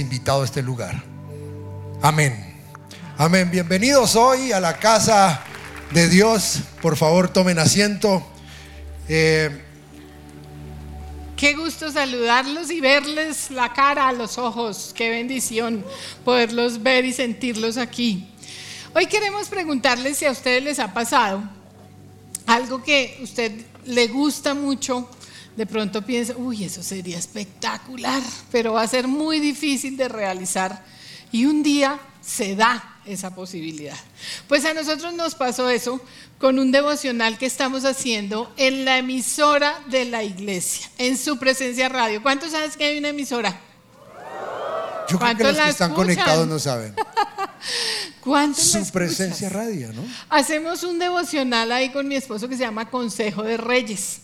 invitado a este lugar. Amén. Amén. Bienvenidos hoy a la casa de Dios. Por favor, tomen asiento. Eh, Qué gusto saludarlos y verles la cara, los ojos. Qué bendición poderlos ver y sentirlos aquí. Hoy queremos preguntarles si a ustedes les ha pasado algo que usted le gusta mucho. De pronto piensa, uy, eso sería espectacular, pero va a ser muy difícil de realizar. Y un día se da esa posibilidad. Pues a nosotros nos pasó eso con un devocional que estamos haciendo en la emisora de la iglesia, en su presencia radio. ¿Cuántos saben que hay una emisora? yo creo que los que están conectados no saben. ¿Cuántos Su presencia radio, ¿no? Hacemos un devocional ahí con mi esposo que se llama Consejo de Reyes.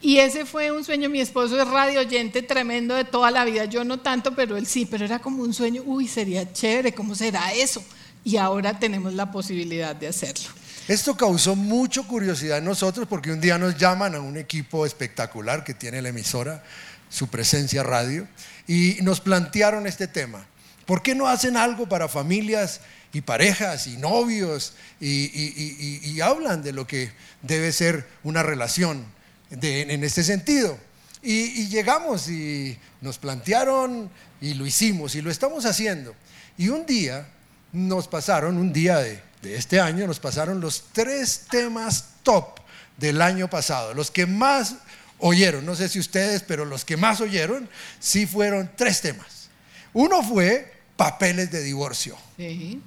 Y ese fue un sueño, mi esposo es radio oyente tremendo de toda la vida, yo no tanto, pero él sí, pero era como un sueño, uy, sería chévere, ¿cómo será eso? Y ahora tenemos la posibilidad de hacerlo. Esto causó mucha curiosidad en nosotros porque un día nos llaman a un equipo espectacular que tiene la emisora, su presencia radio, y nos plantearon este tema. ¿Por qué no hacen algo para familias y parejas y novios y, hablan de lo que debe ser una relación de- en este sentido? Y, y llegamos y nos plantearon y lo hicimos y lo estamos haciendo. Y un día nos pasaron, un día de, de este año, nos pasaron los tres temas top del año pasado, los que más oyeron, no sé si ustedes, pero los que más oyeron, sí fueron tres temas. Uno fue papeles de divorcio. Sí.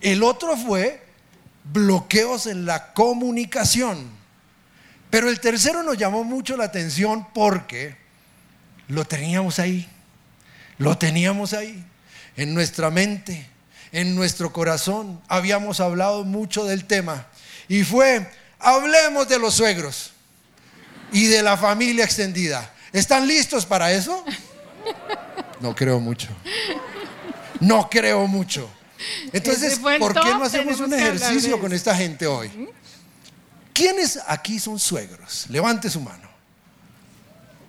El otro fue bloqueos en la comunicación. Pero el tercero nos llamó mucho la atención porque lo teníamos ahí. Lo teníamos ahí, en nuestra mente, en nuestro corazón. Habíamos hablado mucho del tema. Y fue, hablemos de los suegros y de la familia extendida. ¿Están listos para eso? No creo mucho. No creo mucho. Entonces, ¿por qué no hacemos un ejercicio con esta gente hoy? ¿Quiénes aquí son suegros? Levante su mano.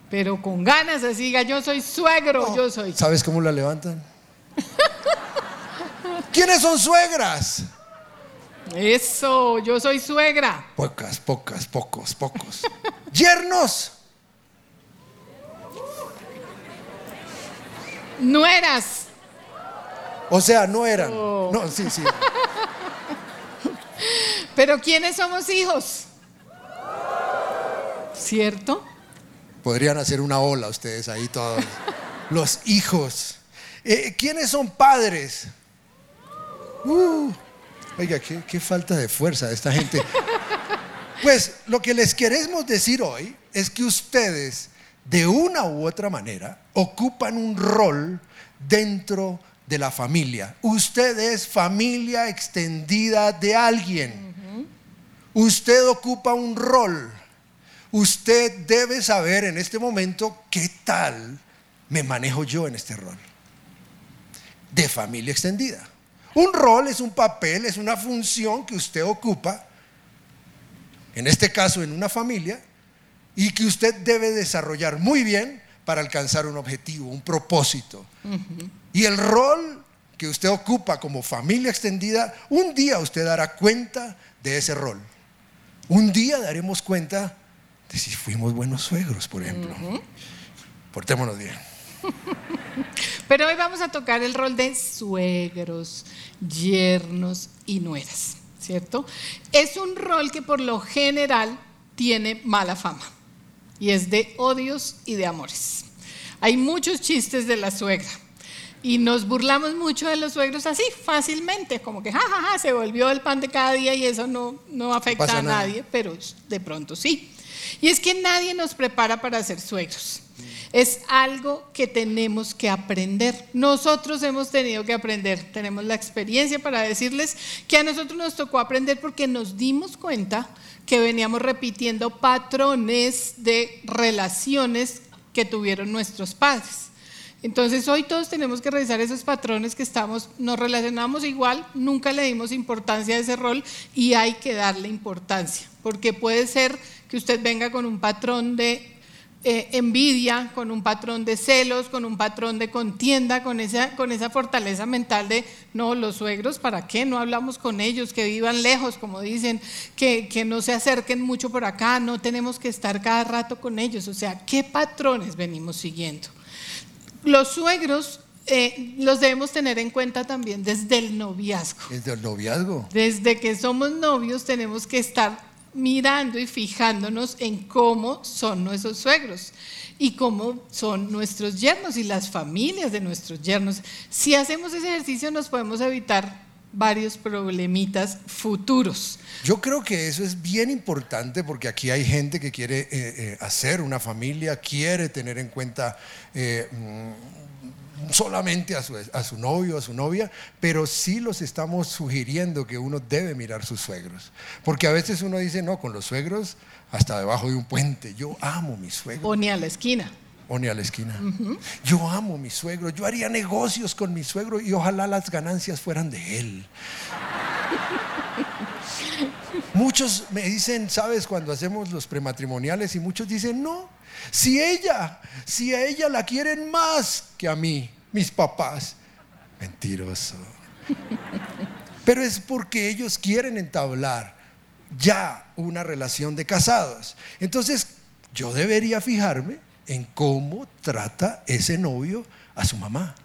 Pero con ganas, así diga, yo soy suegro, yo soy. ¿Sabes cómo la levantan? ¿Quiénes son suegras? Eso, yo soy suegra. Pocas, pocas, pocos, pocos. Yernos. Nueras. O sea, no eran. Oh. No, sí, sí. Pero ¿quiénes somos hijos? ¿Cierto? Podrían hacer una ola ustedes ahí todos. Los hijos. Eh, ¿Quiénes son padres? Uh, oiga, qué, falta de fuerza de esta gente. Pues lo que les queremos decir hoy es que ustedes, de una u otra manera, ocupan un rol dentro de la familia. Usted es familia extendida de alguien. Usted ocupa un rol. Usted debe saber en este momento qué tal me manejo yo en este rol de familia extendida. Un rol es un papel, es una función que usted ocupa, en este caso en una familia, y que usted debe desarrollar muy bien para alcanzar un objetivo, un propósito. Y el rol que usted ocupa como familia extendida, un día usted dará cuenta de ese rol. Un día daremos cuenta de si fuimos buenos suegros, por ejemplo. Portémonos bien. Pero hoy vamos a tocar el rol de suegros, yernos y nueras, ¿cierto? Es un rol que por lo general tiene mala fama y es de odios y de amores. Hay muchos chistes de la suegra y nos burlamos mucho de los suegros así, fácilmente, como que jajaja, se volvió el pan de cada día y eso no, no afecta a nada. nadie, pero de pronto sí. Y es que nadie nos prepara para ser suegros. Es algo que tenemos que aprender. Nosotros hemos tenido que aprender. Tenemos la experiencia para decirles que a nosotros nos tocó aprender porque nos dimos cuenta que veníamos repitiendo patrones de relaciones que tuvieron nuestros padres. Entonces hoy todos tenemos que revisar esos patrones que estamos, nos relacionamos igual, nunca le dimos importancia a ese rol y hay que darle importancia, porque puede ser que usted venga con un patrón de eh, envidia, con un patrón de celos, con un patrón de contienda, con esa, con esa fortaleza mental de, no, los suegros, ¿para qué? No hablamos con ellos, que vivan lejos, como dicen, que, que no se acerquen mucho por acá, no tenemos que estar cada rato con ellos. O sea, ¿qué patrones venimos siguiendo? Los suegros eh, los debemos tener en cuenta también desde el noviazgo. Desde el noviazgo. Desde que somos novios tenemos que estar mirando y fijándonos en cómo son nuestros suegros y cómo son nuestros yernos y las familias de nuestros yernos. Si hacemos ese ejercicio nos podemos evitar varios problemitas futuros. Yo creo que eso es bien importante porque aquí hay gente que quiere eh, eh, hacer una familia, quiere tener en cuenta eh, mm, solamente a su, a su novio, a su novia, pero sí los estamos sugiriendo que uno debe mirar sus suegros. Porque a veces uno dice, no, con los suegros hasta debajo de un puente. Yo amo a mi suegro. O ni a la esquina. O ni a la esquina. Yo amo a mi suegro. Yo haría negocios con mi suegro y ojalá las ganancias fueran de él. Muchos me dicen, ¿sabes? Cuando hacemos los prematrimoniales y muchos dicen, no, si ella, si a ella la quieren más que a mí, mis papás, mentiroso. Pero es porque ellos quieren entablar ya una relación de casados. Entonces, yo debería fijarme en cómo trata ese novio a su mamá,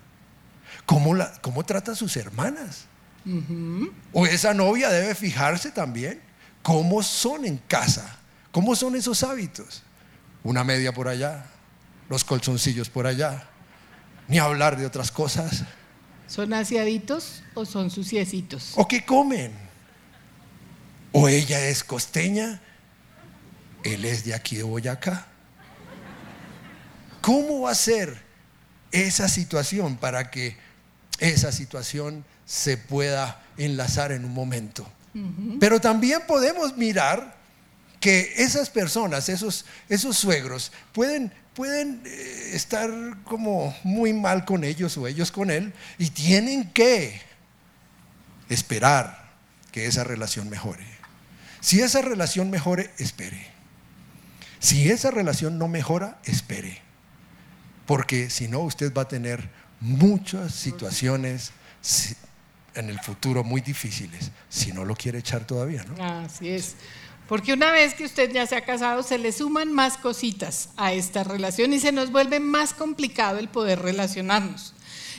cómo, la, cómo trata a sus hermanas. O esa novia debe fijarse también cómo son en casa, cómo son esos hábitos una media por allá, los colzoncillos por allá, ni hablar de otras cosas. ¿Son aseaditos o son suciecitos? ¿O qué comen? ¿O ella es costeña? Él es de aquí de Boyacá. ¿Cómo va a ser esa situación para que esa situación se pueda enlazar en un momento? Pero también podemos mirar que esas personas, esos, esos suegros, pueden, pueden eh, estar como muy mal con ellos o ellos con él y tienen que esperar que esa relación mejore. Si esa relación mejore, espere. Si esa relación no mejora, espere. Porque si no, usted va a tener muchas situaciones en el futuro muy difíciles, si no lo quiere echar todavía, ¿no? Así es. Porque una vez que usted ya se ha casado, se le suman más cositas a esta relación y se nos vuelve más complicado el poder relacionarnos.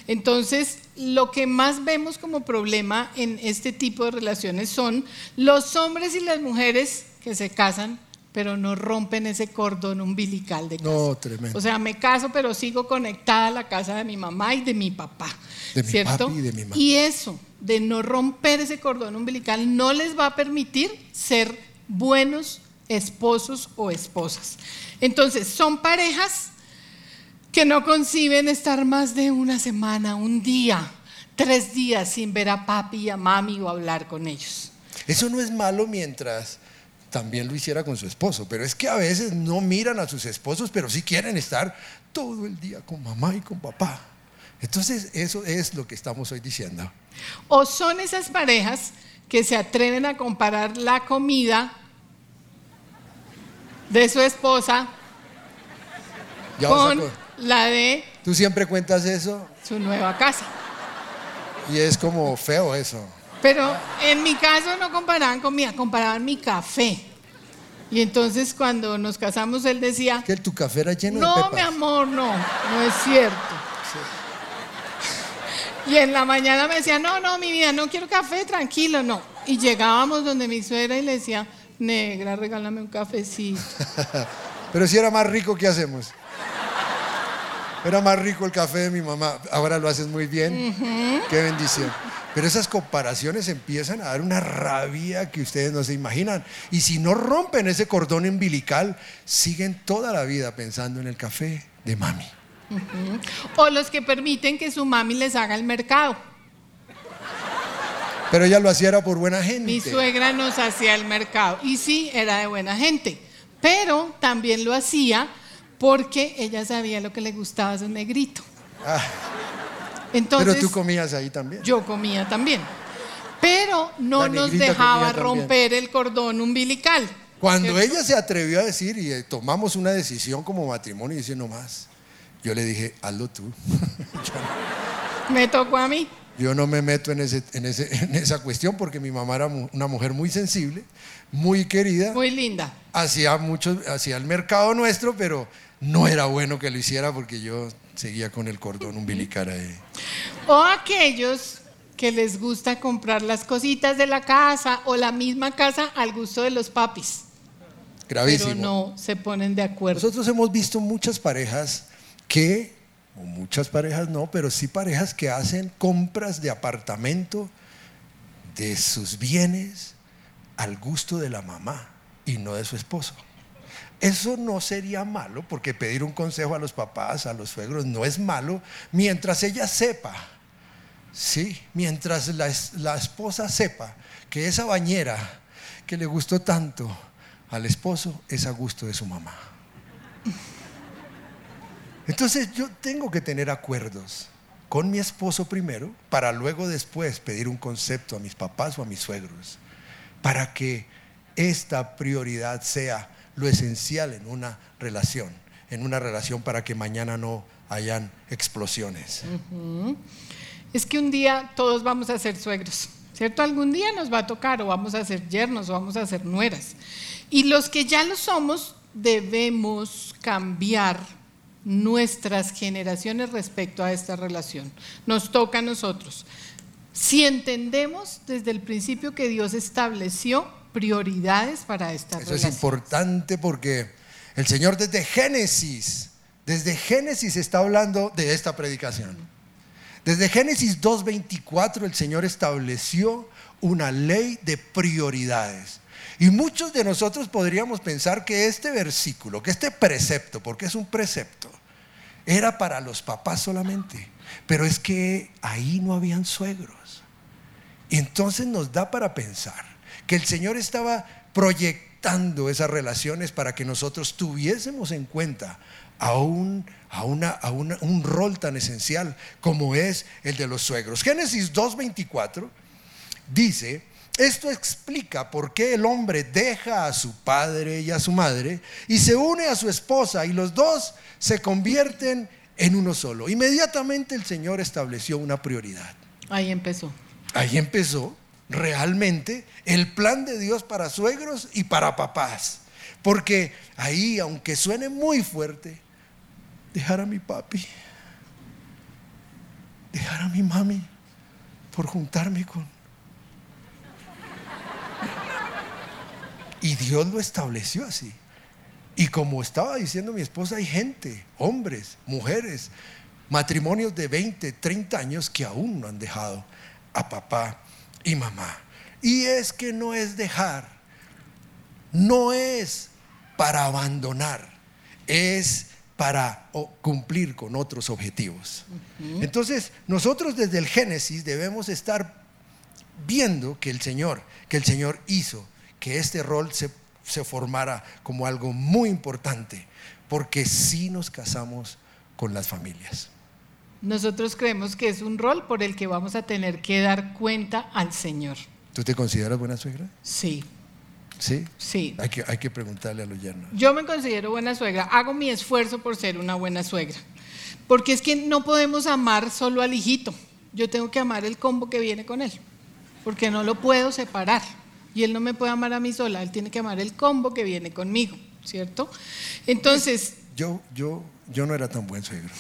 Entonces, lo que más vemos como problema en este tipo de relaciones son los hombres y las mujeres que se casan, pero no rompen ese cordón umbilical de casa. No, tremendo. O sea, me caso, pero sigo conectada a la casa de mi mamá y de mi papá. De mi papi y de mi mamá. Y eso, de no romper ese cordón umbilical, no les va a permitir ser buenos esposos o esposas. Entonces, son parejas que no conciben estar más de una semana, un día, tres días sin ver a papi y a mami o hablar con ellos. Eso no es malo mientras también lo hiciera con su esposo, pero es que a veces no miran a sus esposos, pero sí quieren estar todo el día con mamá y con papá. Entonces, eso es lo que estamos hoy diciendo. O son esas parejas que se atreven a comparar la comida de su esposa Ya con co- la de Tú siempre cuentas eso su nueva casa. y es como feo eso. Pero en mi caso no comparaban comida, comparaban mi café. Y entonces cuando nos casamos él decía, Que tu café era lleno de no, mi amor, no, no es cierto. Y en la mañana me decía, no, no, mi vida, no quiero café, tranquilo, no. Y llegábamos donde mi suegra y le decía, negra, regálame un cafecito. Pero si era más rico, ¿qué hacemos? Era más rico el café de mi mamá. Ahora lo haces muy bien. Qué bendición. Pero esas comparaciones empiezan a dar una rabia que ustedes no se imaginan. Y si no rompen ese cordón umbilical, siguen toda la vida pensando en el café de mami. O los que permiten que su mami les haga el mercado. Pero ella lo hacía era por buena gente. Mi suegra nos hacía el mercado y sí, era de buena gente, pero también lo hacía porque ella sabía lo que le gustaba a su negrito. Ah, Entonces, pero tú comías ahí también. yo comía también. Pero no nos dejaba también. romper el cordón umbilical. Cuando ¿Cierto? ella se atrevió a decir y eh, tomamos una decisión como matrimonio y dice no más, yo le dije, hazlo tú. Me tocó a mí. Yo no me meto en, ese, en, ese- en esa cuestión porque mi mamá era una mujer muy sensible, muy querida, Muy linda. hacía mucho, hacía el mercado nuestro, pero no era bueno que lo hiciera porque yo seguía con el cordón umbilical ahí. O aquellos que les gusta comprar las cositas de la casa o la misma casa al gusto de los papis. Gravísimo. Pero no se ponen de acuerdo. Nosotros hemos visto muchas parejas que, muchas parejas no, pero sí parejas que hacen compras de apartamento de sus bienes al gusto de la mamá y no de su esposo. Eso no sería malo, porque pedir un consejo a los papás, a los suegros, no es malo, mientras ella sepa, sí, mientras la, la esposa sepa que esa bañera que le gustó tanto al esposo es a gusto de su mamá. Entonces yo tengo que tener acuerdos con mi esposo primero para luego después pedir un concepto a mis papás o a mis suegros para que esta prioridad sea lo esencial en una relación, en una relación para que mañana no hayan explosiones. Es que un día todos vamos a ser suegros, ¿cierto? Algún día nos va a tocar o vamos a ser yernos o vamos a ser nueras. Y los que ya lo somos debemos cambiar nuestras generaciones respecto a esta relación. Nos toca a nosotros. Si entendemos desde el principio que Dios estableció prioridades para esta Eso es relación. importante porque el Señor desde Génesis, desde Génesis está hablando de esta predicación. Desde Génesis 2.24 el Señor estableció una ley de prioridades. Y muchos de nosotros podríamos pensar que este versículo, que este precepto, porque es un precepto, era para los papás solamente. Pero es que ahí no habían suegros. Y entonces nos da para pensar que el Señor estaba proyectando esas relaciones para que nosotros tuviésemos en cuenta a un, a una, a un rol tan esencial como es el de los suegros. Génesis 2.24 dice, esto explica por qué el hombre deja a su padre y a su madre y se une a su esposa y los dos se convierten en uno solo. Inmediatamente el Señor estableció una prioridad. Ahí empezó. Ahí empezó realmente el plan de Dios para suegros y para papás. Porque ahí, aunque suene muy fuerte, dejar a mi papi, dejar a mi mami por juntarme con... Y Dios lo estableció así. Y como estaba diciendo mi esposa, hay gente, hombres, mujeres, matrimonios de 20, 30 años que aún no han dejado a papá y mamá. Y es que no es dejar, no es para abandonar, es para cumplir con otros objetivos. Entonces, nosotros desde el Génesis debemos estar viendo que el Señor, que el Señor hizo que este rol se, se formara como algo muy importante, porque sí nos casamos con las familias. Nosotros creemos que es un rol por el que vamos a tener que dar cuenta al Señor. ¿Tú te consideras buena suegra? Sí, Sí. sí. Hay que, hay que preguntarle a los yernos. Yo me considero buena suegra, hago mi esfuerzo por ser una buena suegra, porque es que no podemos amar solo al hijito, yo tengo que amar el combo que viene con él, porque no lo puedo separar, y él no me puede amar a mí sola, él tiene que amar el combo que viene conmigo, ¿cierto? Entonces, Yo, yo, yo no era tan buen suegro,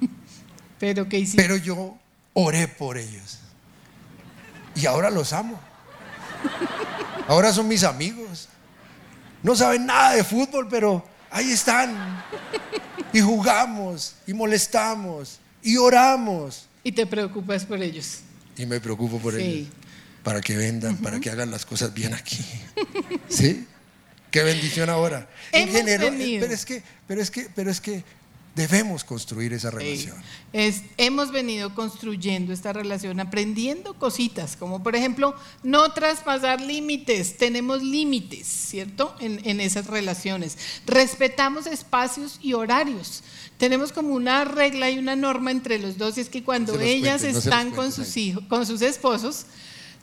pero ¿qué hiciste? pero yo oré por ellos. Y ahora los amo. Ahora son mis amigos. No saben nada de fútbol, pero ahí están. Y jugamos, y molestamos, y oramos. Y te preocupas por ellos. Y me preocupo por Sí. ellos. Para que vendan, para que hagan las cosas bien aquí. ¿Sí? Qué bendición ahora. En general, venido. pero es que, pero es que, pero es que debemos construir esa relación. Es- hemos venido construyendo esta relación, aprendiendo cositas, como por ejemplo, no traspasar límites, tenemos límites, ¿cierto? En, en esas relaciones. Respetamos espacios y horarios. Tenemos como una regla y una norma entre los dos, y es que cuando ellas no están con sus hijos, con sus esposos,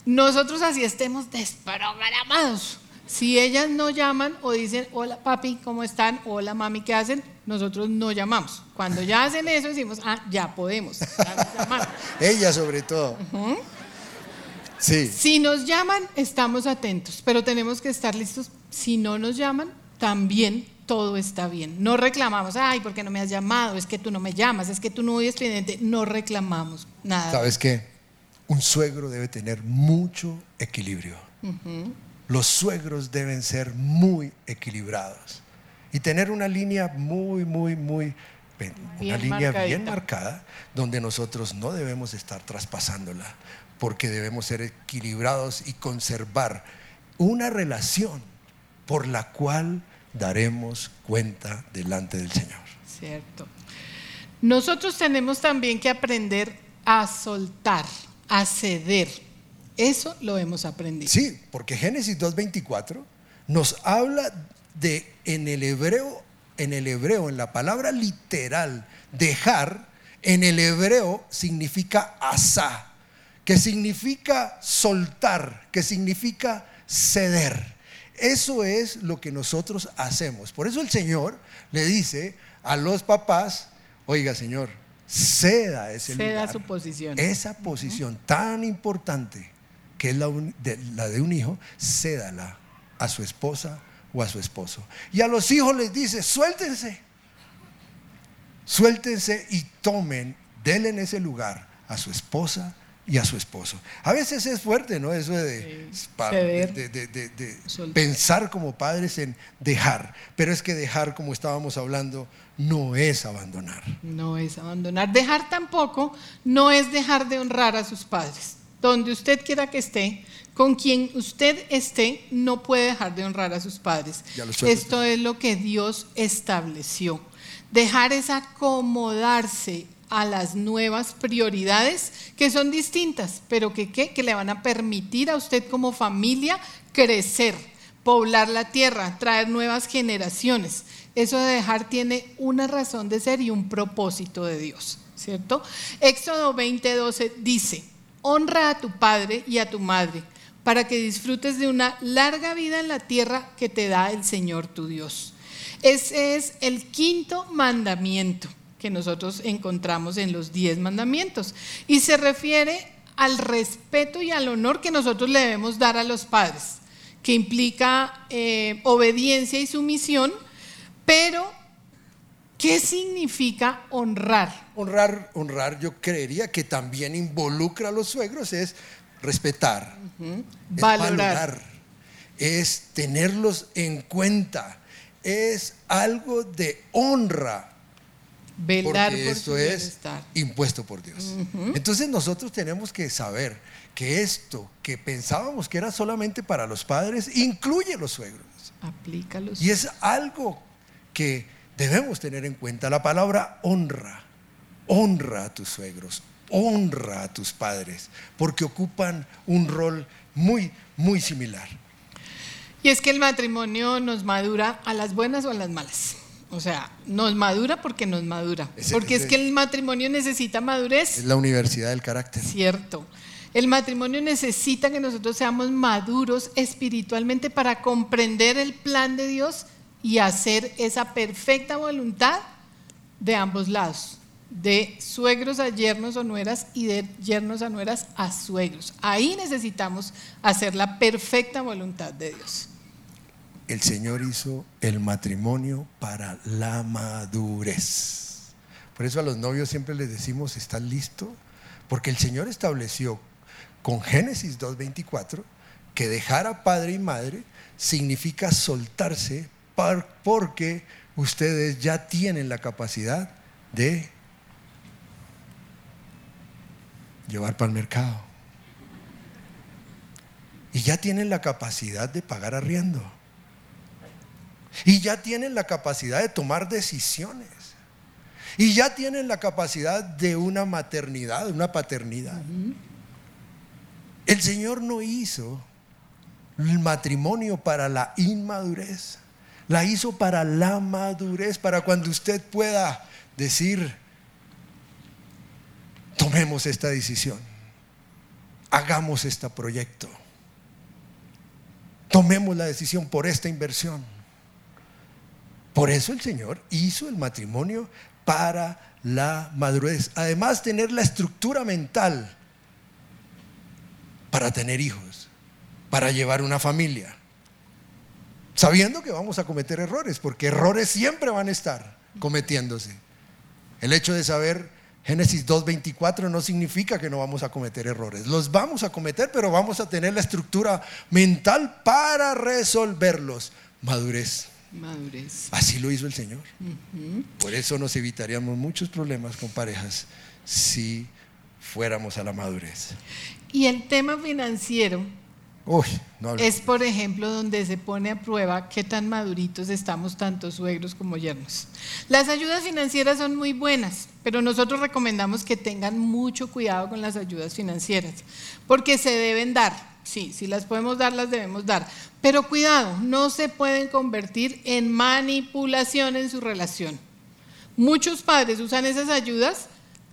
nosotros así estemos desprogramados. Si ellas no llaman o dicen, hola papi, ¿cómo están? Hola mami, ¿qué hacen? Nosotros no llamamos. Cuando ya hacen eso decimos, ah, ya podemos. Ella sobre todo. Sí. Si nos llaman, estamos atentos, pero tenemos que estar listos. Si no nos llaman, también todo está bien. No reclamamos, ay, ¿por qué no me has llamado? Es que tú no me llamas, es que tú no oyes pendiente. No reclamamos nada. ¿Sabes qué? Un suegro debe tener mucho equilibrio. Los suegros deben ser muy equilibrados y tener una línea muy, muy, muy, una línea bien marcada donde nosotros no debemos estar traspasándola porque debemos ser equilibrados y conservar una relación por la cual daremos cuenta delante del Señor. Cierto. Nosotros tenemos también que aprender a soltar, a ceder. Eso lo hemos aprendido. Sí, porque Génesis 2.24 nos habla de en el hebreo, en el hebreo, en la palabra literal, dejar, en el hebreo significa asa que significa soltar, que significa ceder. Eso es lo que nosotros hacemos. Por eso el Señor le dice a los papás, oiga Señor, ceda ese ceda su posición. Esa posición tan importante que es la, de, la de un hijo, cédala a su esposa o a su esposo. Y a los hijos les dice, suéltense, suéltense y tomen, denle en ese lugar a su esposa y a su esposo. A veces es fuerte, ¿no? Eso de, pensar como padres en dejar, pero es que dejar, como estábamos hablando, no es abandonar. No es abandonar. Dejar tampoco no es dejar de honrar a sus padres. Donde usted quiera que esté, con quien usted esté, no puede dejar de honrar a sus padres. Esto es lo que Dios estableció. Dejar es acomodarse a las nuevas prioridades que son distintas, pero que, que le van a permitir a usted como familia crecer, poblar la tierra, traer nuevas generaciones. Eso de dejar tiene una razón de ser y un propósito de Dios, ¿cierto? Éxodo 20:12 dice, honra a tu padre y a tu madre para que disfrutes de una larga vida en la tierra que te da el Señor tu Dios. Ese es el quinto mandamiento que nosotros encontramos en los diez mandamientos. Y se refiere al respeto y al honor que nosotros le debemos dar a los padres, que implica eh, obediencia y sumisión, pero ¿qué significa honrar? Honrar, honrar, yo creería que también involucra a los suegros, es respetar, valorar, es tenerlos en cuenta, es algo de honra Velar porque esto es impuesto por Dios. Entonces nosotros tenemos que saber que esto que pensábamos que era solamente para los padres, incluye los suegros. Aplícalos. Y es algo que debemos tener en cuenta. La palabra honra. Honra a tus suegros, honra a tus padres, porque ocupan un rol muy, muy similar. Y es que el matrimonio nos madura a las buenas o a las malas. O sea, nos madura porque nos madura. porque es que el matrimonio necesita madurez. Es la universidad del carácter. Cierto. El matrimonio necesita que nosotros seamos maduros espiritualmente para comprender el plan de Dios y hacer esa perfecta voluntad de ambos lados, de suegros a yernos o nueras y de yernos a nueras a suegros. Ahí necesitamos hacer la perfecta voluntad de Dios el Señor hizo el matrimonio para la madurez. Por eso a los novios siempre les decimos, ¿estás listo? Porque el Señor estableció con Génesis 2.24 que dejar a padre y madre significa soltarse porque ustedes ya tienen la capacidad de llevar para el mercado. Y ya tienen la capacidad de pagar arriendo y ya tienen la capacidad de tomar decisiones. Y ya tienen la capacidad de una maternidad, una paternidad. El Señor no hizo el matrimonio para la inmadurez. La hizo para la madurez, para cuando usted pueda decir, tomemos esta decisión, hagamos este proyecto. tomemos la decisión por esta inversión. Por eso el Señor hizo el matrimonio para la madurez. Además, tener la estructura mental para tener hijos, para llevar una familia. Sabiendo que vamos a cometer errores, porque errores siempre van a estar cometiéndose. El hecho de saber Génesis 2.24 no significa que no vamos a cometer errores. Los vamos a cometer, pero vamos a tener la estructura mental para resolverlos. Madurez. Madurez. Así lo hizo el Señor. Por eso nos evitaríamos muchos problemas con parejas si fuéramos a la madurez. Y el tema financiero Uy, no es, por ejemplo, donde se pone a prueba qué tan maduritos estamos tanto suegros como yernos. Las ayudas financieras son muy buenas, pero nosotros recomendamos que tengan mucho cuidado con las ayudas financieras, porque se deben dar. Sí, si las podemos dar, las debemos dar. Pero cuidado, no se pueden convertir en manipulación en su relación. Muchos padres usan esas ayudas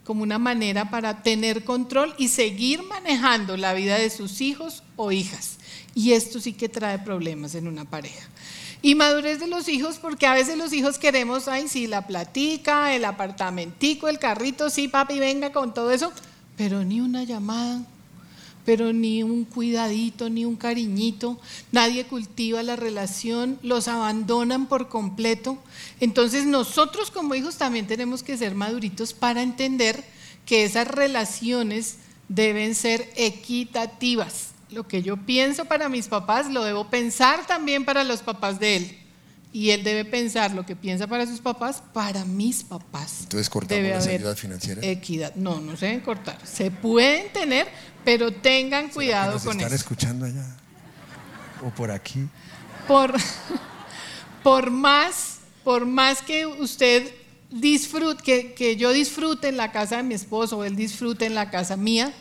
como una manera para tener control y seguir manejando la vida de sus hijos o hijas. Y esto sí que trae problemas en una pareja. Y madurez de los hijos, porque a veces los hijos queremos, ay, sí, la platica, el apartamentico, el carrito, sí, papi, venga con todo eso, pero ni una llamada, pero ni un cuidadito, ni un cariñito, nadie cultiva la relación, los abandonan por completo. Entonces nosotros como hijos también tenemos que ser maduritos para entender que esas relaciones deben ser equitativas. Lo que yo pienso para mis papás lo debo pensar también para los papás de él. Y él debe pensar lo que piensa para sus papás, para mis papás. Entonces cortamos Debe haber ayudas financieras. Equidad. No, no se deben cortar. Se pueden tener, pero tengan cuidado ¿Nos con están eso. escuchando allá? ¿O por aquí? Por, por más, por más que usted disfrute, que, que yo disfrute en la casa de mi esposo o él disfrute en la casa mía,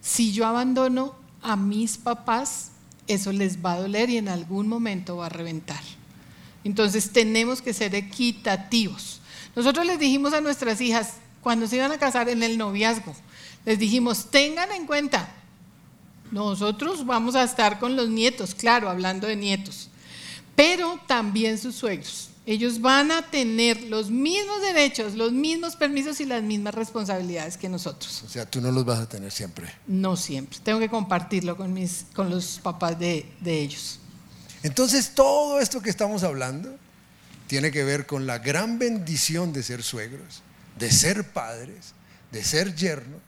si yo abandono a mis papás, eso les va a doler y en algún momento va a reventar. Entonces tenemos que ser equitativos. Nosotros les dijimos a nuestras hijas, cuando se iban a casar en el noviazgo, les dijimos, tengan en cuenta, nosotros vamos a estar con los nietos, claro, hablando de nietos, pero también sus suegros. Ellos van a tener los mismos derechos, los mismos permisos y las mismas responsabilidades que nosotros. O sea, tú no los vas a tener siempre. No siempre. Tengo que compartirlo con, mis, con los papás de, de ellos. Entonces, todo esto que estamos hablando tiene que ver con la gran bendición de ser suegros, de ser padres, de ser yernos,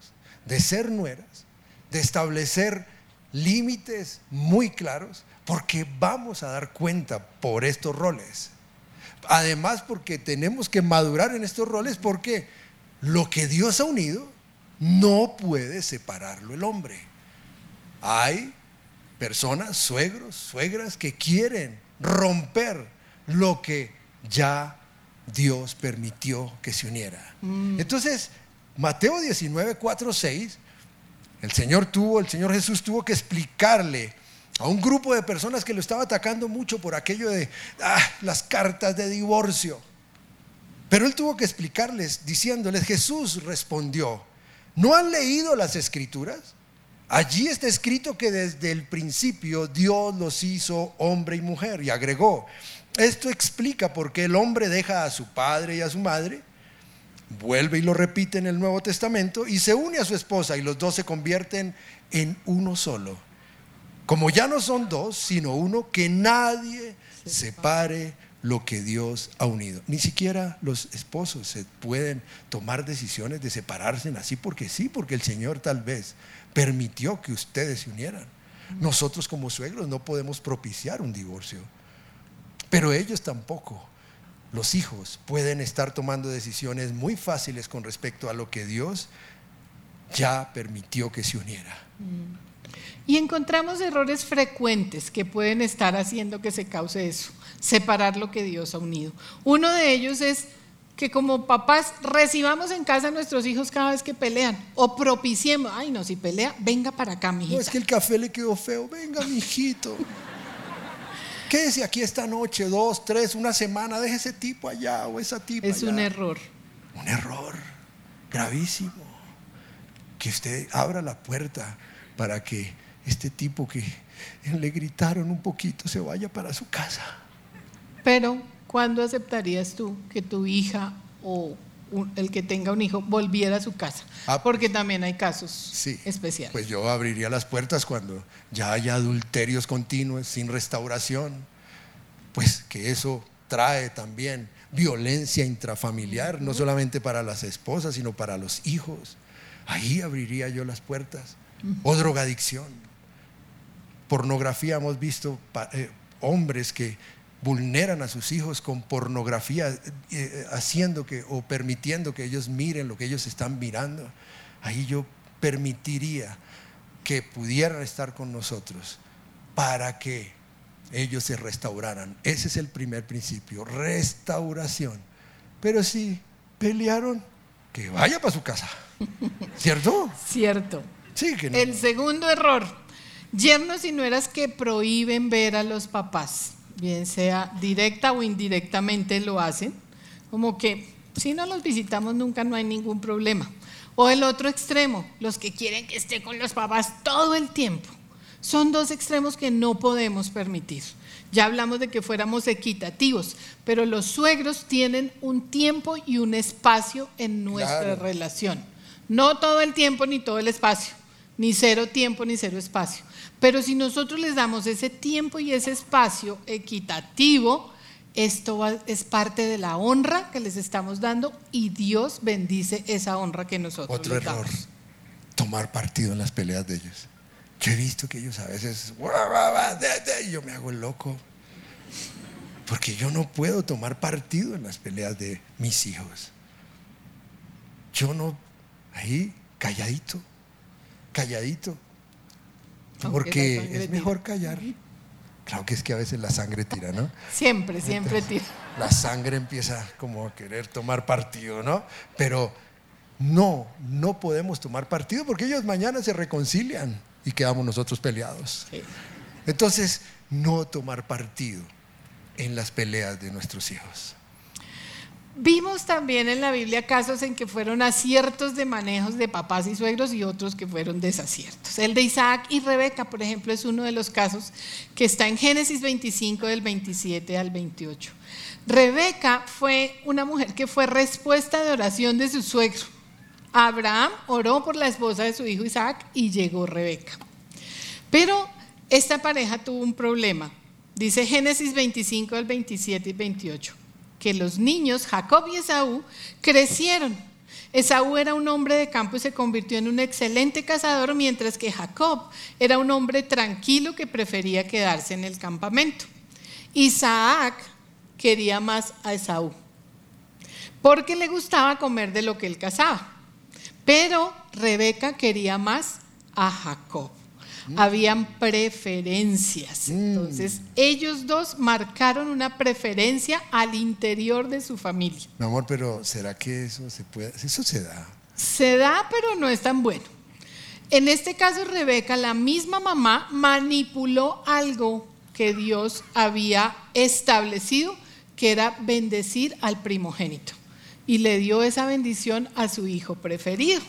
de ser nueras, de establecer límites muy claros, porque vamos a dar cuenta por estos roles. Además, porque tenemos que madurar en estos roles, porque lo que Dios ha unido no puede separarlo el hombre. Hay personas, suegros, suegras, que quieren romper lo que ya Dios permitió que se uniera. Entonces, Mateo 19, 4, 6, el Señor tuvo, el Señor Jesús tuvo que explicarle a un grupo de personas que lo estaba atacando mucho por aquello de ah, las cartas de divorcio. Pero él tuvo que explicarles diciéndoles, Jesús respondió, ¿no han leído las escrituras? Allí está escrito que desde el principio Dios los hizo hombre y mujer y agregó, esto explica por qué el hombre deja a su padre y a su madre, vuelve y lo repite en el Nuevo Testamento y se une a su esposa y los dos se convierten en uno solo. Como ya no son dos, sino uno, que nadie separe lo que Dios ha unido. Ni siquiera los esposos se pueden tomar decisiones de separarse así porque sí, porque el Señor tal vez permitió que ustedes se unieran. Nosotros como suegros no podemos propiciar un divorcio, pero ellos tampoco. Los hijos pueden estar tomando decisiones muy fáciles con respecto a lo que Dios ya permitió que se uniera. Y encontramos errores frecuentes que pueden estar haciendo que se cause eso, separar lo que Dios ha unido. Uno de ellos es que como papás recibamos en casa a nuestros hijos cada vez que pelean o propiciemos, ay no, si pelea, venga para acá, No mijita. es que el café le quedó feo, venga, mijito. Quédese aquí esta noche, dos, tres, una semana, deje ese tipo allá o esa tipa Es un error. Un error gravísimo. Que usted abra la puerta para que este tipo que le gritaron un poquito se vaya para su casa. Pero, ¿cuándo aceptarías tú que tu hija o un- el que tenga un hijo volviera a su casa? Ah, Porque también hay casos Sí. especiales. Pues yo abriría las puertas cuando ya haya adulterios continuos, sin restauración. Pues que eso trae también violencia intrafamiliar, no solamente para las esposas, sino para los hijos. Ahí abriría yo las puertas. O drogadicción. Pornografía, hemos visto eh, hombres que vulneran a sus hijos con pornografía, eh, haciendo que o permitiendo que ellos miren lo que ellos están mirando. Ahí yo permitiría que pudieran estar con nosotros para que ellos se restauraran. Ese es el primer principio, restauración. Pero si pelearon, que vaya para su casa. ¿Cierto? Cierto. Sí, que no. El segundo error, yernos y nueras que prohíben ver a los papás, bien sea directa o indirectamente lo hacen, como que si no los visitamos nunca no hay ningún problema. O el otro extremo, los que quieren que esté con los papás todo el tiempo. Son dos extremos que no podemos permitir. Ya hablamos de que fuéramos equitativos, pero los suegros tienen un tiempo y un espacio en nuestra Claro. relación. No todo el tiempo ni todo el espacio, ni cero tiempo ni cero espacio. Pero si nosotros les damos ese tiempo y ese espacio equitativo, esto va- es parte de la honra que les estamos dando y Dios bendice esa honra que nosotros Otro les error, damos. tomar partido en las peleas de ellos. Yo he visto que ellos a veces, y yo me hago el loco. Porque yo no puedo tomar partido en las peleas de mis hijos. Yo no, ahí, calladito, calladito. Porque es mejor callar. Claro que es que a veces la sangre tira, ¿no? Siempre, siempre tira. la sangre empieza como a querer tomar partido, ¿no? Pero no, no podemos tomar partido porque ellos mañana se reconcilian y quedamos nosotros peleados. Sí. Entonces, no tomar partido en las peleas de nuestros hijos. Vimos también en la Biblia casos en que fueron aciertos de manejos de papás y suegros y otros que fueron desaciertos. El de Isaac y Rebeca, por ejemplo, es uno de los casos que está en Génesis 25 del 27 al 28. Rebeca fue una mujer que fue respuesta de oración de su suegro. Abraham oró por la esposa de su hijo Isaac y llegó Rebeca. Pero esta pareja tuvo un problema. Dice Génesis 25 del 27 y 28 que los niños, Jacob y Esaú, crecieron. Esaú era un hombre de campo y se convirtió en un excelente cazador, mientras que Jacob era un hombre tranquilo que prefería quedarse en el campamento. Isaac quería más a Esaú, porque le gustaba comer de lo que él cazaba. Pero Rebeca quería más a Jacob. Habían preferencias. Entonces, ellos dos marcaron una preferencia al interior de su familia. Mi amor, pero ¿será que eso se puede? Eso se da. Se da, pero no es tan bueno. En este caso, Rebeca, la misma mamá, manipuló algo que Dios había establecido, que era bendecir al primogénito. Y le dio esa bendición a su hijo preferido.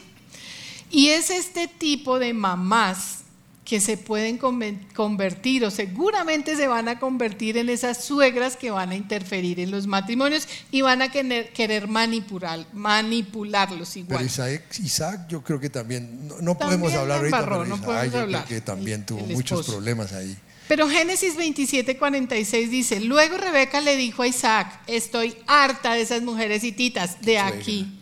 Y es este tipo de mamás que se pueden convertir o seguramente se van a convertir en esas suegras que van a interferir en los matrimonios y van a querer, querer manipular, manipularlos Pero igual. Isaac, Isaac yo creo que también, no, no También podemos hablar la ahorita, embarró, pero no Isaac podemos hablar. que también tuvo muchos problemas ahí. Pero Génesis 27, 46 dice, luego Rebeca le dijo a Isaac, estoy harta de esas mujeres hititas de Suegra. aquí.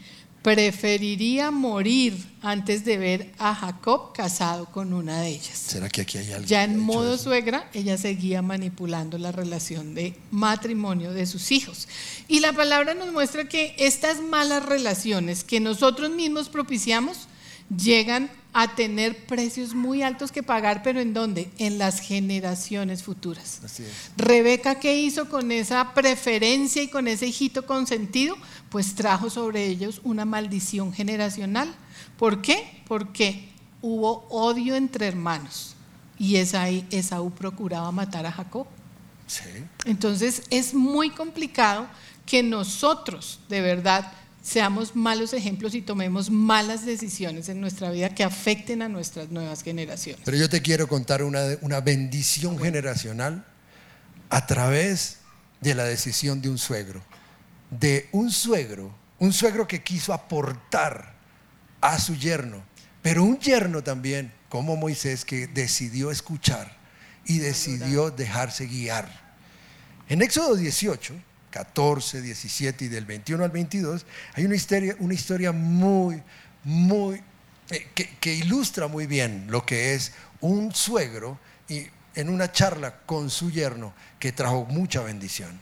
Preferiría morir antes de ver a Jacob casado con una de ellas. ¿Será que aquí hay alguien? Ya en modo eso? suegra, ella seguía manipulando la relación de matrimonio de sus hijos. Y la palabra nos muestra que estas malas relaciones que nosotros mismos propiciamos llegan a tener precios muy altos que pagar, pero ¿en dónde? En las generaciones futuras. Así es. Rebeca, ¿qué hizo con esa preferencia y con ese hijito consentido? Pues trajo sobre ellos una maldición generacional. ¿Por qué? Porque hubo odio entre hermanos y Esaí- Esaú procuraba matar a Jacob. Sí. Entonces es muy complicado que nosotros de verdad seamos malos ejemplos y tomemos malas decisiones en nuestra vida que afecten a nuestras nuevas generaciones. Pero yo te quiero contar una, bendición generacional a través de la decisión de un suegro. De un suegro, un suegro que quiso aportar a su yerno, pero un yerno también, como Moisés, que decidió escuchar y decidió dejarse guiar. En Éxodo 18, 14, 17 y del 21 al 22, hay una historia, una historia muy, muy, eh, que, que ilustra muy bien lo que es un suegro y en una charla con su yerno que trajo mucha bendición.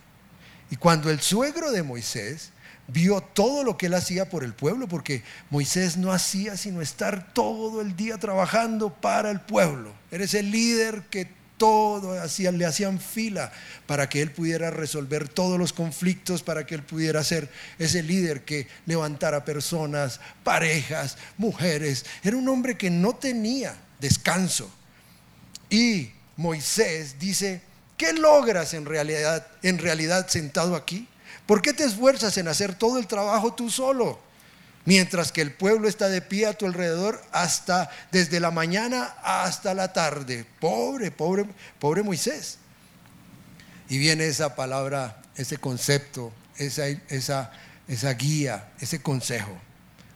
Y cuando el suegro de Moisés vio todo lo que él hacía por el pueblo, porque Moisés no hacía sino estar todo el día trabajando para el pueblo. Eres el líder que todo hacían, le hacían fila para que él pudiera resolver todos los conflictos, para que él pudiera ser ese líder que levantara personas, parejas, mujeres. Era un hombre que no tenía descanso. Y Moisés dice, ¿qué logras en realidad, en realidad sentado aquí? ¿Por qué te esfuerzas en hacer todo el trabajo tú solo? Mientras que el pueblo está de pie a tu alrededor hasta desde la mañana hasta la tarde. Pobre, pobre, pobre Moisés. Y viene esa palabra, ese concepto, esa, esa, esa guía, ese consejo.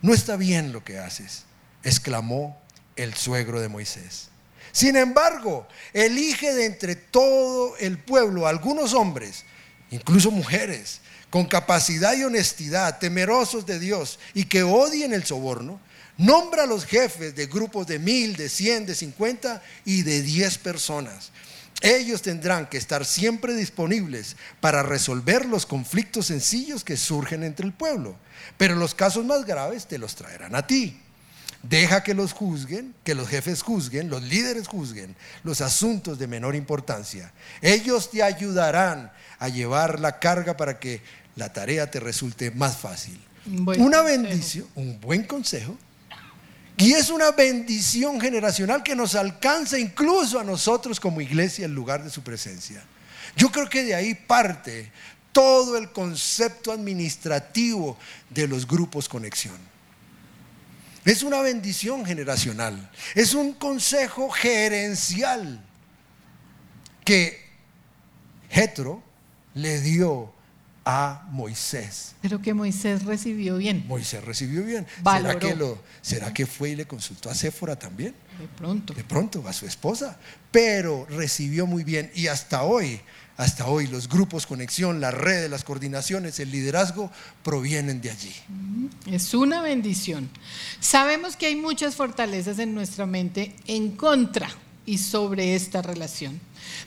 No está bien lo que haces, exclamó el suegro de Moisés. Sin embargo, elige de entre todo el pueblo algunos hombres, incluso mujeres, con capacidad y honestidad, temerosos de Dios y que odien el soborno, nombra a los jefes de grupos de mil, de cien, de cincuenta y de diez personas. Ellos tendrán que estar siempre disponibles para resolver los conflictos sencillos que surgen entre el pueblo, pero los casos más graves te los traerán a ti. Deja que los juzguen, que los jefes juzguen, los líderes juzguen los asuntos de menor importancia. Ellos te ayudarán a llevar la carga para que la tarea te resulte más fácil. Una bendición, un buen consejo. Y es una bendición generacional que nos alcanza incluso a nosotros como iglesia en lugar de su presencia. Yo creo que de ahí parte todo el concepto administrativo de los grupos conexión. Es una bendición generacional, es un consejo gerencial que Jetro le dio a Moisés. Pero que Moisés recibió bien. Moisés recibió bien. ¿Será que, lo, ¿Será que fue y le consultó a Séfora también? De pronto. De pronto, a su esposa. Pero recibió muy bien. Y hasta hoy, hasta hoy, los grupos conexión, las redes, las coordinaciones, el liderazgo provienen de allí. Es una bendición. Sabemos que hay muchas fortalezas en nuestra mente en contra y sobre esta relación.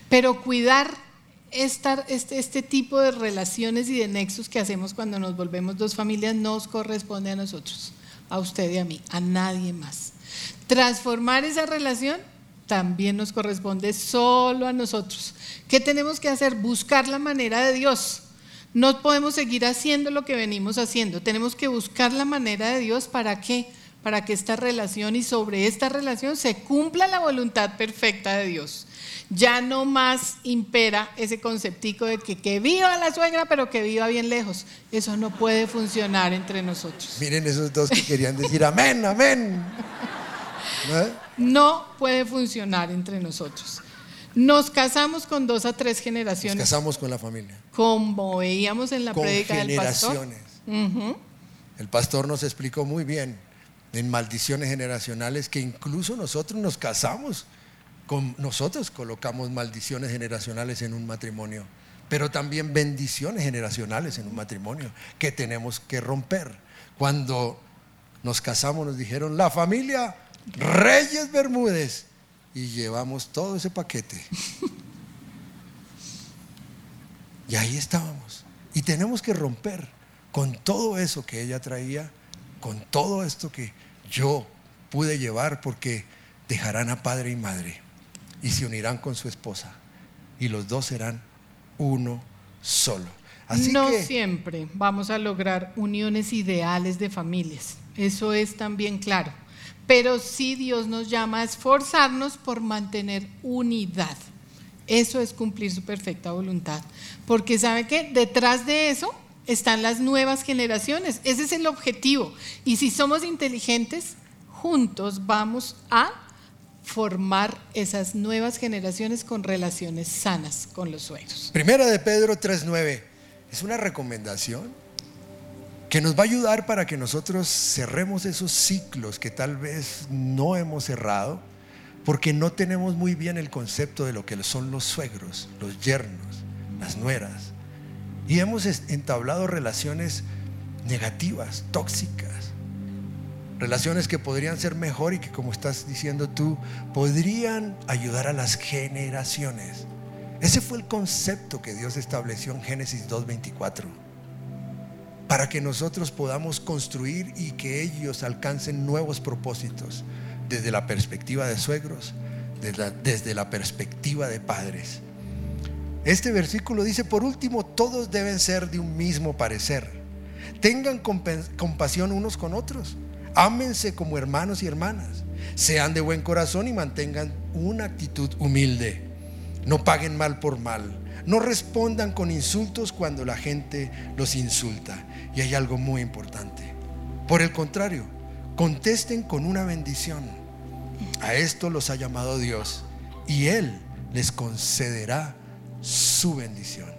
Pero cuidar este, este tipo de relaciones y de nexos que hacemos cuando nos volvemos dos familias nos corresponde a nosotros, a usted y a mí, a nadie más. Transformar esa relación también nos corresponde solo a nosotros. ¿Qué tenemos que hacer? Buscar la manera de Dios. No podemos seguir haciendo lo que venimos haciendo. Tenemos que buscar la manera de Dios para qué? Para que esta relación y sobre esta relación se cumpla la voluntad perfecta de Dios ya no más impera ese conceptico de que, que viva la suegra, pero que viva bien lejos. Eso no puede funcionar entre nosotros. Miren esos dos que querían decir amén, amén. ¿No? puede funcionar entre nosotros. Nos casamos con dos a tres generaciones. Nos casamos con la familia. Como veíamos en la con prédica del pastor. El pastor nos explicó muy bien en maldiciones generacionales que incluso nosotros nos casamos nosotros colocamos maldiciones generacionales en un matrimonio, pero también bendiciones generacionales en un matrimonio que tenemos que romper. Cuando nos casamos nos dijeron, la familia Reyes Bermúdez, y llevamos todo ese paquete. Y ahí estábamos. Y tenemos que romper con todo eso que ella traía, con todo esto que yo pude llevar, porque dejarán a padre y madre y se unirán con su esposa y los dos serán uno solo. Así no siempre vamos a lograr uniones ideales de familias, eso es también claro, pero sí Dios nos llama a esforzarnos por mantener unidad. Eso es cumplir su perfecta voluntad, porque sabe que detrás de eso están las nuevas generaciones. Ese es el objetivo. Y si somos inteligentes, juntos vamos a formar esas nuevas generaciones con relaciones sanas con los suegros. Primera de Pedro 3.9 es una recomendación que nos va a ayudar para que nosotros cerremos esos ciclos que tal vez no hemos cerrado, porque no tenemos muy bien el concepto de lo que son los suegros, los yernos, las nueras. Y hemos entablado relaciones negativas, tóxicas. Relaciones que podrían ser mejor y que, como estás diciendo tú, podrían ayudar a las generaciones. Ese fue el concepto que Dios estableció en Génesis 2.24 para que nosotros podamos construir y que ellos alcancen nuevos propósitos desde la perspectiva de suegros, desde la, perspectiva de padres. Este versículo dice, por último, todos deben ser de un mismo parecer. Tengan compasión unos con otros. Ámense como hermanos y hermanas. Sean de buen corazón y mantengan una actitud humilde. No paguen mal por mal. No respondan con insultos cuando la gente los insulta. Y hay algo muy importante. Por el contrario, contesten con una bendición. A esto los ha llamado Dios y Él les concederá su bendición.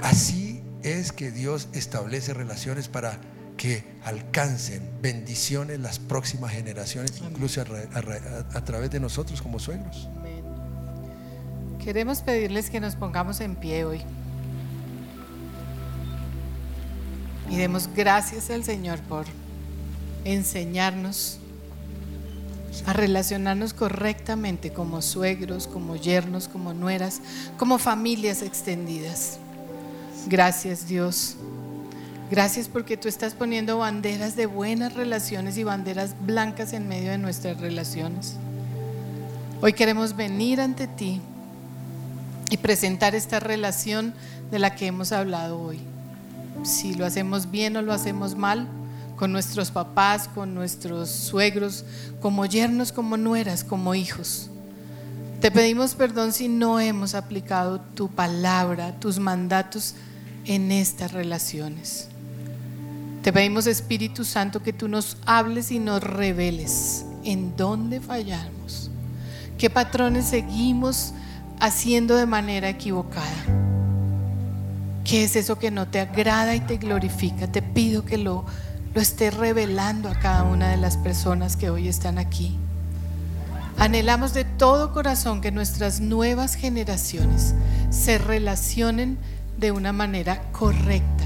Así es que Dios establece relaciones para que alcancen bendiciones las próximas generaciones, incluso a, a, través de nosotros como suegros. Queremos pedirles que nos pongamos en pie hoy. Y demos gracias al Señor por enseñarnos a relacionarnos correctamente como suegros, como yernos, como nueras, como familias extendidas. Gracias Dios. Gracias porque tú estás poniendo banderas de buenas relaciones y banderas blancas en medio de nuestras relaciones. Hoy queremos venir ante ti y presentar esta relación de la que hemos hablado hoy si lo hacemos bien o lo hacemos mal, con nuestros papás, con nuestros suegros, como yernos, como nueras, como hijos. Te pedimos perdón si no hemos aplicado tu palabra, tus mandatos en estas relaciones. Te pedimos Espíritu Santo que tú nos hables y nos reveles en dónde fallamos, qué patrones seguimos haciendo de manera equivocada ¿Qué es eso que no te agrada y te glorifica? Te pido que lo, lo estés revelando a cada una de las personas que hoy están aquí. Anhelamos de todo corazón que nuestras nuevas generaciones se relacionen de una manera correcta,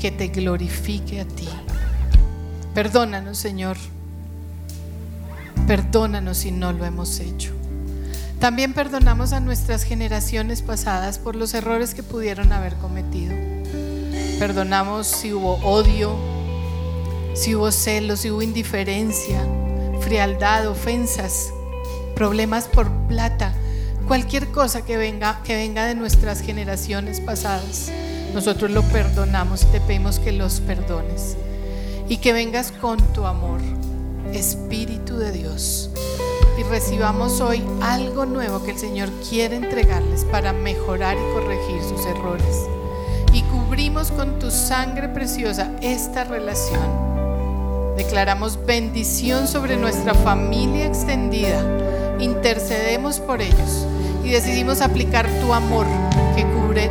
que te glorifique a ti. Perdónanos, Señor. Perdónanos si no lo hemos hecho. También perdonamos a nuestras generaciones pasadas por los errores que pudieron haber cometido. Perdonamos si hubo odio, si hubo celos, si hubo indiferencia, frialdad, ofensas, problemas por plata, cualquier cosa que venga, que venga de nuestras generaciones pasadas. Nosotros lo perdonamos te pedimos que los perdones y que vengas con tu amor, Espíritu de Dios y recibamos hoy algo nuevo que el Señor quiere entregarles para mejorar y corregir sus errores. Y cubrimos con tu sangre preciosa esta relación. Declaramos bendición sobre nuestra familia extendida. Intercedemos por ellos y decidimos aplicar tu amor que cubre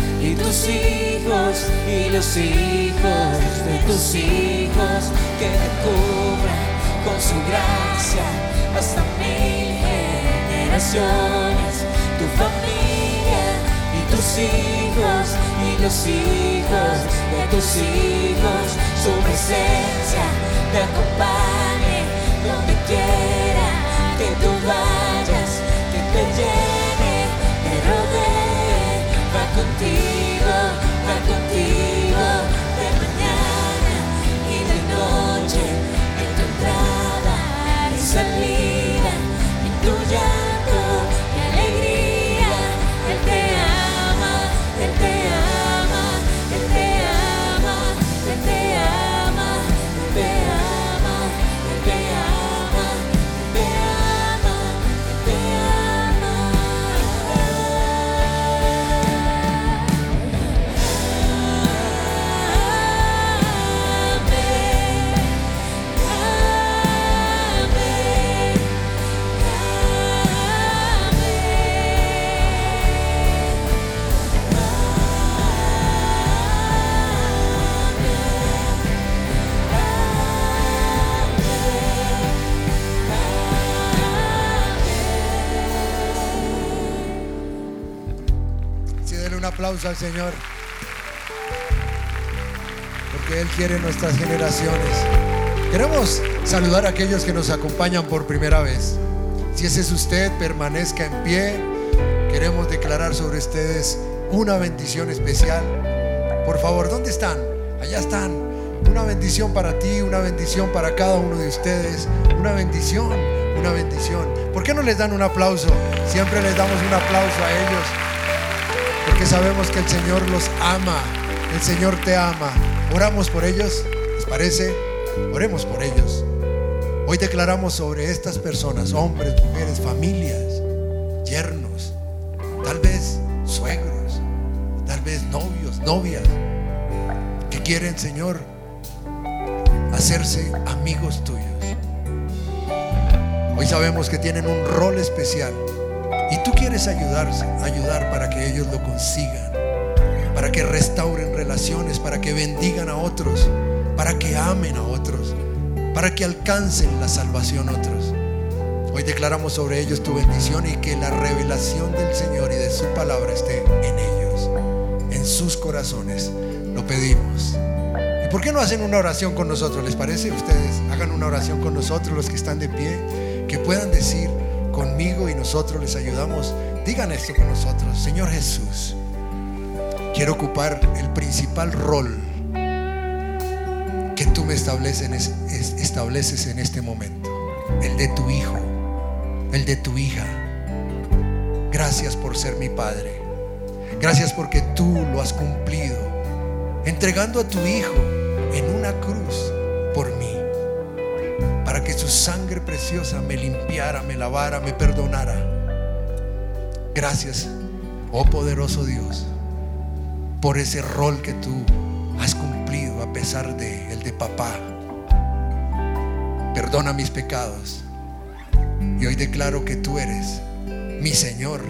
y tus hijos y los hijos de tus hijos que te cura con su gracia hasta mil tu familia y tus hijos y los hijos de tus hijos, su presencia te acompañe donde quiera que tú vayas, que te va contigo, va contigo de mañana y de noche, encontrada y salida. Aplauso al Señor. Porque Él quiere nuestras generaciones. Queremos saludar a aquellos que nos acompañan por primera vez. Si ese es usted, permanezca en pie. Queremos declarar sobre ustedes una bendición especial. Por favor, ¿dónde están? Allá están. Una bendición para ti, una bendición para cada uno de ustedes. Una bendición, una bendición. ¿Por qué no les dan un aplauso? Siempre les damos un aplauso a ellos. Porque sabemos que el Señor los ama. El Señor te ama. Oramos por ellos. ¿Les parece? Oremos por ellos. Hoy declaramos sobre estas personas, hombres, mujeres, familias, yernos, tal vez suegros, tal vez novios, novias, que quieren, Señor, hacerse amigos tuyos. Hoy sabemos que tienen un rol especial quieres ayudarse, ayudar para que ellos lo consigan, para que restauren relaciones, para que bendigan a otros, para que amen a otros para que alcancen la salvación otros. Hoy declaramos sobre ellos tu bendición y que la revelación del Señor y de su palabra esté en ellos, en sus corazones. Lo pedimos. ¿Y por qué no hacen una oración con nosotros? ¿Les parece? Ustedes hagan una oración con nosotros, los que están de pie, que puedan decir conmigo y nosotros les ayudamos. Digan esto con nosotros. Señor Jesús, quiero ocupar el principal rol que tú me estableces, en este momento, el de tu hijo, el de tu hija. Gracias por ser mi padre. Gracias porque tú lo has cumplido, entregando a tu hijo en una cruz por mí, que su sangre preciosa me limpiara, me lavara, me perdonara. Gracias, oh poderoso Dios, por ese rol que tú has cumplido a pesar de el de papá. Perdona mis pecados. Y hoy declaro que tú eres mi Señor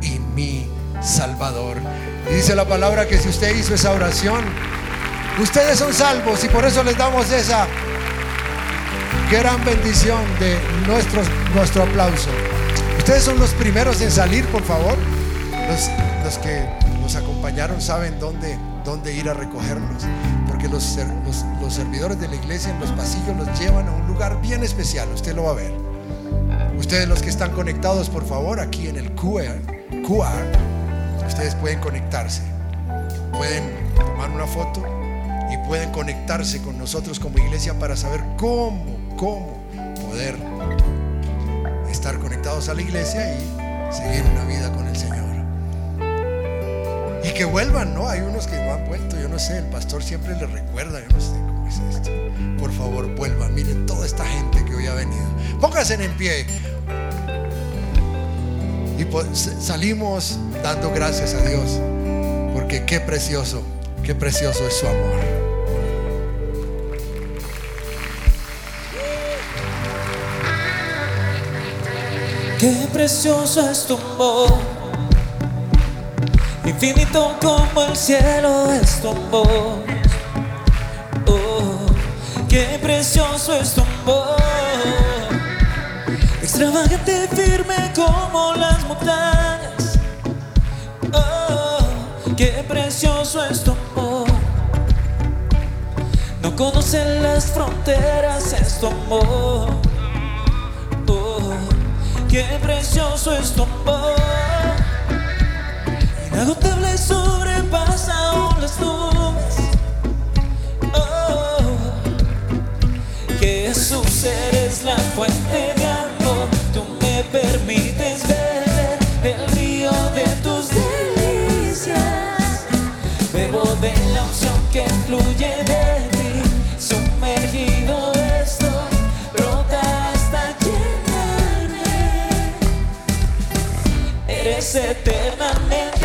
y mi Salvador. Y dice la palabra que si usted hizo esa oración, ustedes son salvos y por eso les damos esa gran bendición de nuestro, nuestro aplauso. Ustedes son los primeros en salir, por favor. Los, los que nos acompañaron saben dónde dónde ir a recogerlos. Porque los, los, servidores de la iglesia en los pasillos los llevan a un lugar bien especial. Usted lo va a ver. Ustedes los que están conectados, por favor, aquí en el QR, QR ustedes pueden conectarse. Pueden tomar una foto y pueden conectarse con nosotros como iglesia para saber cómo, cómo poder estar conectados a la iglesia y seguir una vida con el Señor. Y que vuelvan, ¿no? Hay unos que no han vuelto, yo no sé, el pastor siempre les recuerda, yo no sé cómo es esto. Por favor, vuelvan, miren toda esta gente que hoy ha venido. Pónganse en pie. Y salimos dando gracias a Dios, porque qué precioso, qué precioso es su amor. Qué precioso es tu amor infinito como el cielo es tu amor. Oh, qué precioso es tu amor, extravagante, firme como las montañas. Oh, qué precioso es tu amor. No conocen las fronteras, es tu amor. Qué precioso es tu amor. Inagotable sobrepasa aún las nubes. Oh, Jesús eres la fuente de amor. Tú me permites ver el río de tus delicias. Bebo de la unción que fluye de Eres eternamente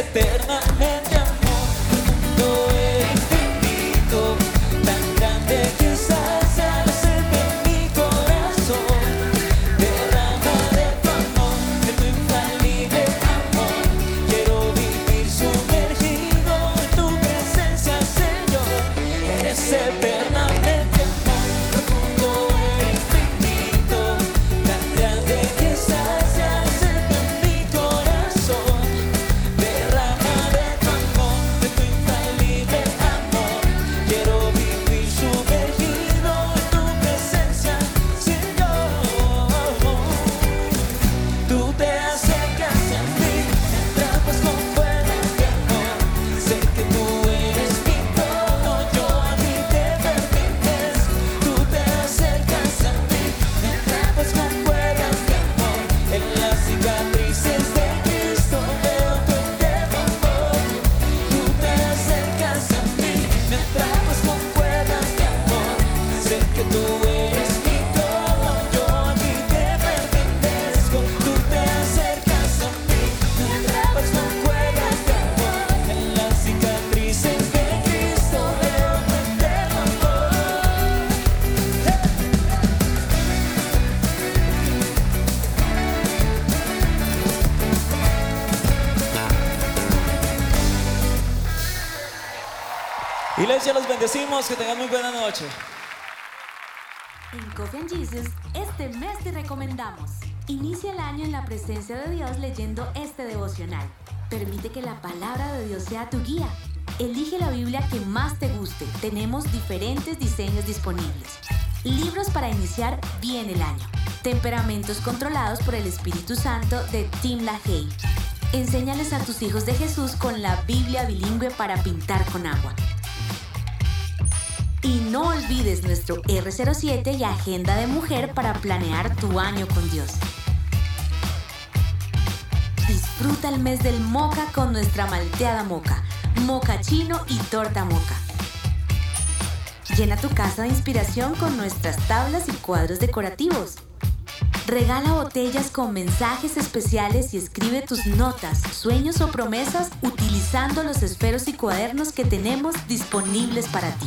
eternamente Iglesia, los bendecimos, que tengan muy buena noche. En Coffee and Jesus, este mes te recomendamos. Inicia el año en la presencia de Dios leyendo este devocional. Permite que la palabra de Dios sea tu guía. Elige la Biblia que más te guste. Tenemos diferentes diseños disponibles. Libros para iniciar bien el año. Temperamentos controlados por el Espíritu Santo de Tim LaHaye. Enséñales a tus hijos de Jesús con la Biblia bilingüe para pintar con agua. Y no olvides nuestro R07 y Agenda de Mujer para planear tu año con Dios. Disfruta el mes del moca con nuestra malteada moca, moca chino y torta moca. Llena tu casa de inspiración con nuestras tablas y cuadros decorativos. Regala botellas con mensajes especiales y escribe tus notas, sueños o promesas utilizando los esferos y cuadernos que tenemos disponibles para ti.